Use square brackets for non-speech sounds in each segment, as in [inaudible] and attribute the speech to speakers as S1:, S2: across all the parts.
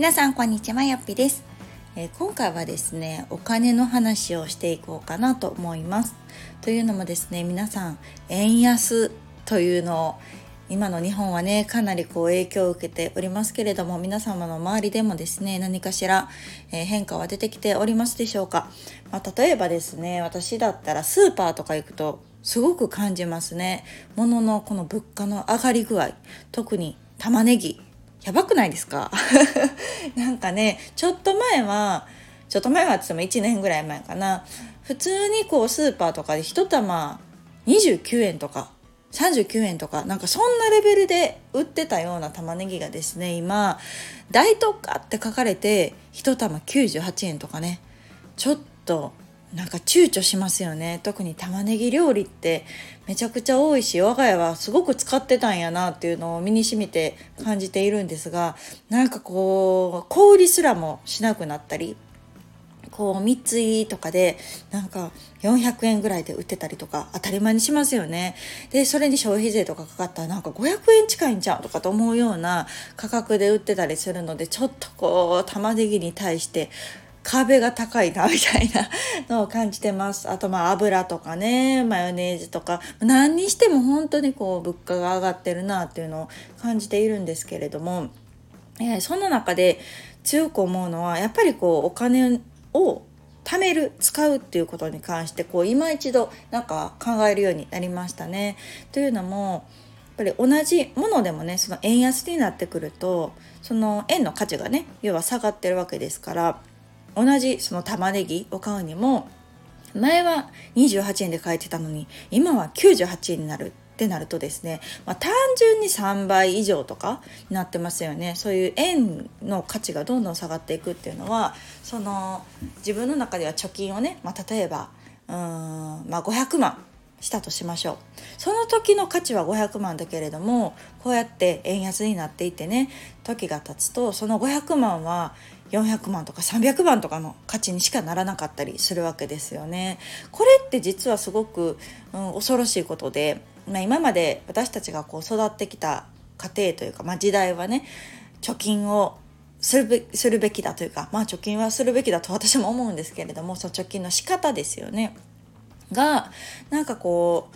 S1: 皆さんこんにちはよっぴです、えー、今回はですねお金の話をしていこうかなと思います。というのもですね皆さん円安というのを今の日本はねかなりこう影響を受けておりますけれども皆様の周りでもですね何かしら、え、変化は出てきておりますでしょうか、まあ、例えばですね私だったらスーパーとか行くとすごく感じますね。物のこの物価の上がり具合。特に玉ねぎ。やばくないですか？[laughs] なんかねちょっと前はちょっと前はって言っても1年ぐらい前かな。普通にこうスーパーとかで1玉29円とか39円とかなんかそんなレベルで売ってたような玉ねぎがですね今大特価って書かれて1玉98円とかね。ちょっとなんか躊躇しますよね。特に玉ねぎ料理ってめちゃくちゃ多いし我が家はすごく使ってたんやなっていうのを身にしみて感じているんですがなんかこう小売りすらもしなくなったりこう3つ入りとかでなんか400円ぐらいで売ってたりとか当たり前にしますよね。でそれに消費税とかかかったらなんか500円近いんちゃうとかと思うような価格で売ってたりするのでちょっとこう玉ねぎに対して壁が高いなみたいなのを感じてます。あとまあ油とかね、マヨネーズとか、何にしても本当にこう物価が上がってるなっていうのを感じているんですけれども、えー、そんな中で強く思うのはやっぱりこうお金を貯める使うっていうことに関してこう今一度なんか考えるようになりましたね。というのもやっぱり同じものでもねその円安になってくるとその円の価値がね要は下がってるわけですから同じその玉ねぎを買うにも前は28円で買えてたのに今は98円になるってなるとですね、まあ、単純に3倍以上とかになってますよね。そういう円の価値がどんどん下がっていくっていうのはその自分の中では貯金をね、まあ、例えばうん、まあ、500万したとしましょうその時の価値は500万だけれどもこうやって円安になっていってね時が経つとその500万は400万とか300万とかの価値にしかならなかったりするわけですよね。これって実はすごく、うん、恐ろしいことで、まあ、今まで私たちがこう育ってきた家庭というか、まあ、時代はね貯金をするべするべきだというか、まあ、貯金はするべきだと私も思うんですけれどもその貯金の仕方ですよね。がなんかこ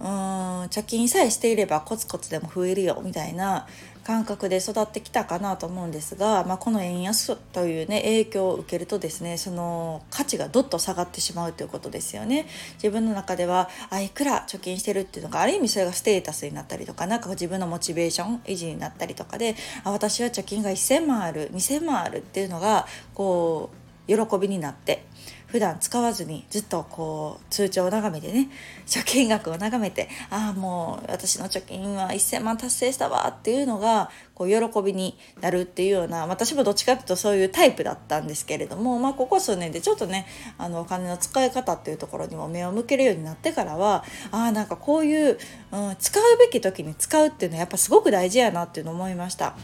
S1: ううーん貯金さえしていればコツコツでも増えるよみたいな感覚で育ってきたかなと思うんですが、まあ、この円安というね影響を受けるとですねその価値がどっと下がってしまうということですよね。自分の中ではあいくら貯金してるっていうのがある意味それがステータスになったりとかなんか自分のモチベーション維持になったりとかであ私は貯金が1,000万ある2,000万あるっていうのがこう喜びになって普段使わずにずっとこう通帳を眺めてね貯金額を眺めてああもう私の貯金は1,000万達成したわっていうのがこう喜びになるっていうような私もどっちかっていうとそういうタイプだったんですけれども、まあ、ここ数年でちょっとねあのお金の使い方っていうところにも目を向けるようになってからはあなんかこういう、うん、使うべき時に使うっていうのはやっぱすごく大事やなっていうのを思いました。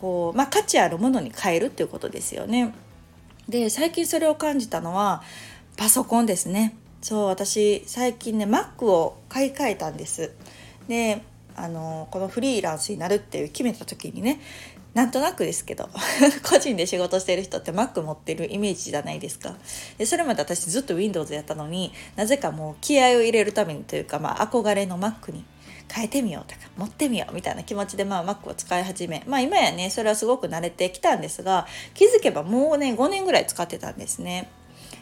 S1: こうまあ、価値あるものに変えるっていうことですよね。で最近それを感じたのはパソコンですね。そう私最近ね Mac を買い替えたんです。であのこのフリーランスになるっていう決めた時にねなんとなくですけど [laughs] 個人で仕事してる人って Mac 持ってるイメージじゃないですか。でそれまで私ずっと Windows やったのになぜかもう気合を入れるためにというか、まあ、憧れの Mac に変えてみようとか持ってみようみたいな気持ちでまあ Mac を使い始めまあ今やねそれはすごく慣れてきたんですが気づけばもうね5年ぐらい使ってたんですね。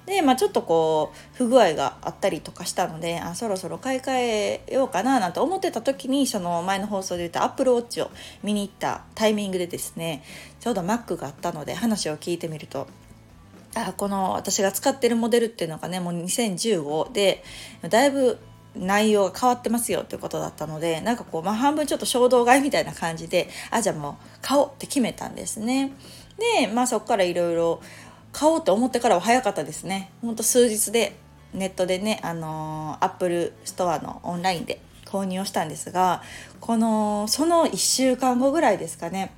S1: で、まあ、ちょっとこう不具合があったりとかしたのであそろそろ買い替えようかななんて思ってた時にその前の放送で言った Apple Watch を見に行ったタイミングでですねちょうど Mac があったので話を聞いてみるとあこの私が使ってるモデルっていうのがねもう2015でだいぶ内容が変わってますよっていうことだったのでなんかこう、まあ、半分ちょっと衝動買いみたいな感じであじゃあもう買おうって決めたんですね。でまあそこからいろいろ買おうと思ってからは早かったですね。ほんと数日でネットでね、あの、 Apple Store のオンラインで購入をしたんですがこのその1週間後ぐらいですかね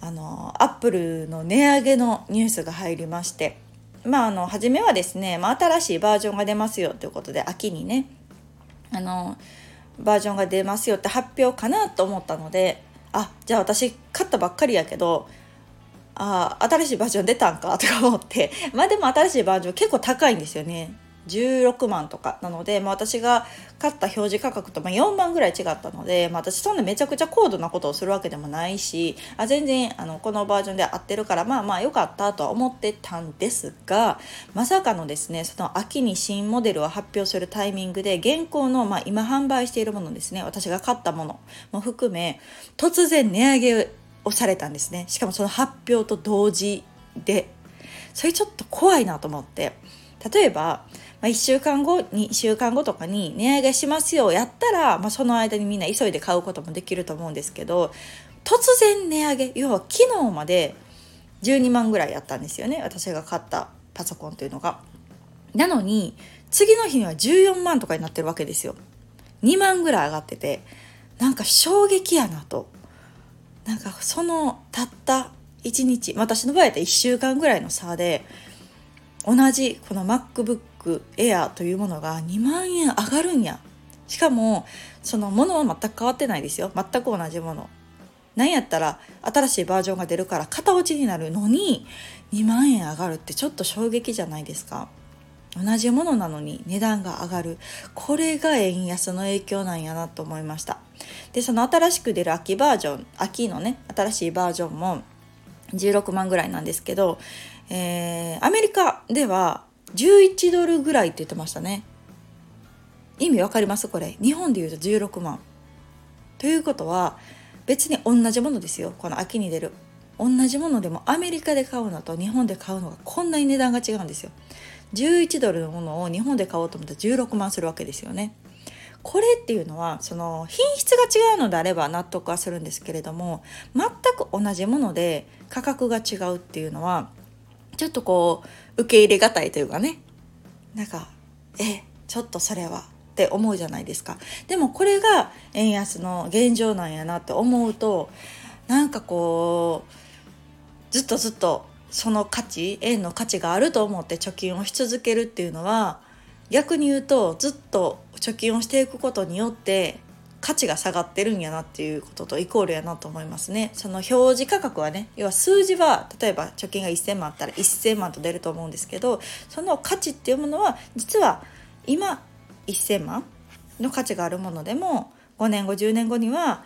S1: あのアップルの値上げのニュースが入りましてまああの初めはですね、まあ、新しいバージョンが出ますよということで秋にねあのバージョンが出ますよって発表かなと思ったのであじゃあ私買ったばっかりやけどあ新しいバージョン出たんかとか思って。まあでも新しいバージョン結構高いんですよね。16万とかなので、まあ、私が買った表示価格とま4万ぐらい違ったので、まあ、私そんなめちゃくちゃ高度なことをするわけでもないしあ全然あのこのバージョンで合ってるからまあまあ良かったとは思ってたんですがまさかのですねその秋に新モデルを発表するタイミングで現行の、まあ、今販売しているものですね私が買ったものも含め突然値上げをされたんですね。しかもその発表と同時でそれちょっと怖いなと思って。例えばまあ、1週間後2週間後とかに値上げしますよやったら、まあ、その間にみんな急いで買うこともできると思うんですけど突然値上げ要は昨日まで12万ぐらいやったんですよね私が買ったパソコンというのが。なのに次の日には14万とかになってるわけですよ。2万ぐらい上がっててなんか衝撃やなと。なんかそのたった1日私の場合やったら1週間ぐらいの差で同じこの MacBook Air というものが2万円上がるんや。しかもそのものは全く変わってないですよ。全く同じもの。なんやったら新しいバージョンが出るから型落ちになるのに2万円上がるってちょっと衝撃じゃないですか。同じものなのに値段が上がる。これが円安の影響なんやなと思いました。でその新しく出る秋バージョン秋のね新しいバージョンも16万ぐらいなんですけど、えー、アメリカでは11ドルぐらいって言ってましたね。意味わかります？これ。日本で言うと16万ということは別に同じものですよ。この秋に出る。同じものでもアメリカで買うのと日本で買うのがこんなに値段が違うんですよ。11ドルのものを日本で買おうと思ったら16万するわけですよね。これっていうのはその品質が違うのであれば納得はするんですけれども全く同じもので価格が違うっていうのはちょっとこう受け入れがたいというかね。なんかえちょっとそれはって思うじゃないですか。でもこれが円安の現状なんやなって思うとなんかこうずっとずっとその価値円の価値があると思って貯金をし続けるっていうのは逆に言うとずっと貯金をしていくことによって価値が下がってるんやなっていうこととイコールやなと思いますね。その表示価格はね要は数字は例えば貯金が1,000万あったら1,000万と出ると思うんですけどその価値っていうものは実は今1,000万の価値があるものでも5年後10年後には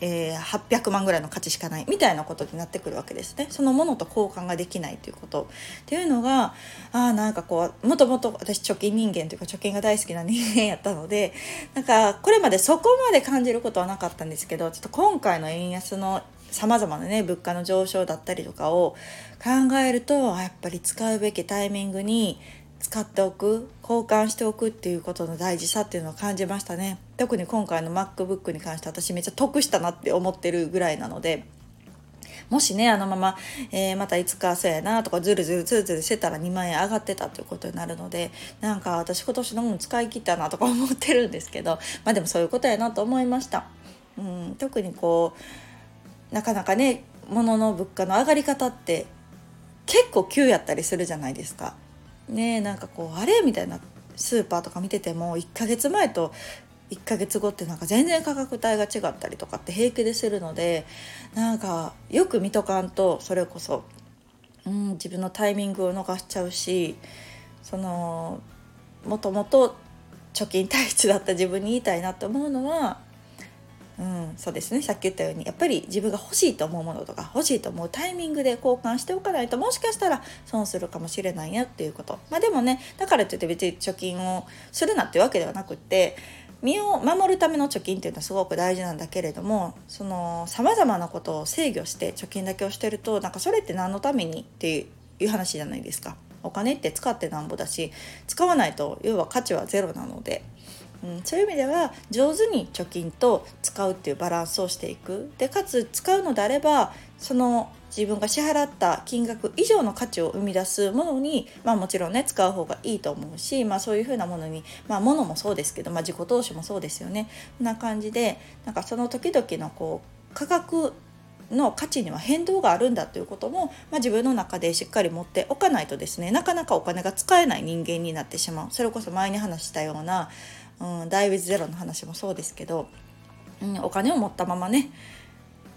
S1: えー、800万ぐらいの価値しかないみたいなことになってくるわけですね。そのものと交換ができないということ。っていうのがああなんかこうもともと私貯金人間というか貯金が大好きな人間やったのでなんかこれまでそこまで感じることはなかったんですけどちょっと今回の円安のさまざまなね物価の上昇だったりとかを考えるとやっぱり使うべきタイミングに使っておく交換しておくっていうことの大事さっていうのを感じましたね。特に今回の MacBook に関して私めっちゃ得したなって思ってるぐらいなのでもしねあのまま、えー、またいつかそうやなとかずるずるずるずるしてたら2万円上がってたということになるのでなんか私今年のもの使い切ったなとか思ってるんですけどまあでもそういうことやなと思いました。うん、特にこうなかなかね物の物価の上がり方って結構急やったりするじゃないですか。ねなんかこうあれみたいなスーパーとか見てても1ヶ月前と1ヶ月後ってなんか全然価格帯が違ったりとかって平気でするのでなんかよく見とかんとそれこそ、うん、自分のタイミングを逃しちゃうしそのもともと貯金体質だった自分に言いたいなと思うのはうん、そうですね。さっき言ったようにやっぱり自分が欲しいと思うものとか欲しいと思うタイミングで交換しておかないともしかしたら損するかもしれないよっていうこと。まあでもねだからといって別に貯金をするなっていうわけではなくって身を守るための貯金っていうのはすごく大事なんだけれどもそのさまざまなことを制御して貯金だけをしてるとなんかそれって何のためにっていう話じゃないですか。お金って使ってなんぼだし使わないと要は価値はゼロなのでうん、そういう意味では上手に貯金と使うっていうバランスをしていくでかつ使うのであればその自分が支払った金額以上の価値を生み出すものに、まあ、もちろんね使う方がいいと思うし、まあ、そういうふうなものに、まあ、物もそうですけど、まあ、自己投資もそうですよね。な感じでなんかその時々のこう価格の価値には変動があるんだということも、まあ、自分の中でしっかり持っておかないとですねなかなかお金が使えない人間になってしまう。それこそ前に話したようなうん、ダイウィズゼロの話もそうですけど、うん、お金を持ったままね、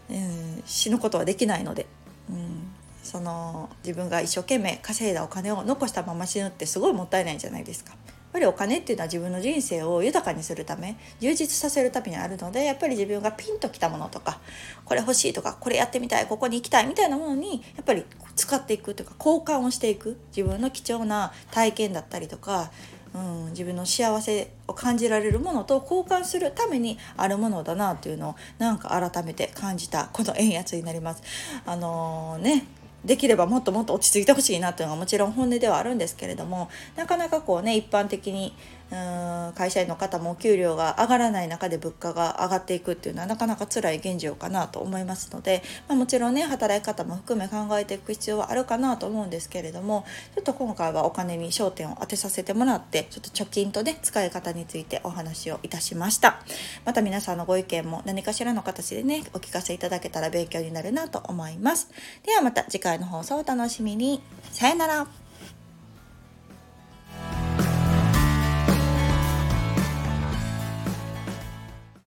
S1: うん、死ぬことはできないので、うん、その自分が一生懸命稼いだお金を残したまま死ぬってすごいもったいないじゃないですか。やっぱりお金っていうのは自分の人生を豊かにするため充実させるためにあるのでやっぱり自分がピンときたものとかこれ欲しいとかこれやってみたいここに行きたいみたいなものにやっぱり使っていくというか交換をしていく自分の貴重な体験だったりとかうん、自分の幸せを感じられるものと交換するためにあるものだなというのをなんか改めて感じたこの円安になります。あのー、ねできればもっともっと落ち着いてほしいなというのがもちろん本音ではあるんですけれどもなかなかこうね一般的にうん会社員の方もお給料が上がらない中で物価が上がっていくっていうのはなかなか辛い現状かなと思いますので、まあ、もちろんね働き方も含め考えていく必要はあるかなと思うんですけれどもちょっと今回はお金に焦点を当てさせてもらってちょっと貯金とね使い方についてお話をいたしました。また皆さんのご意見も何かしらの形でねお聞かせいただけたら勉強になるなと思います。ではまた次回の放送お楽しみに。さよなら。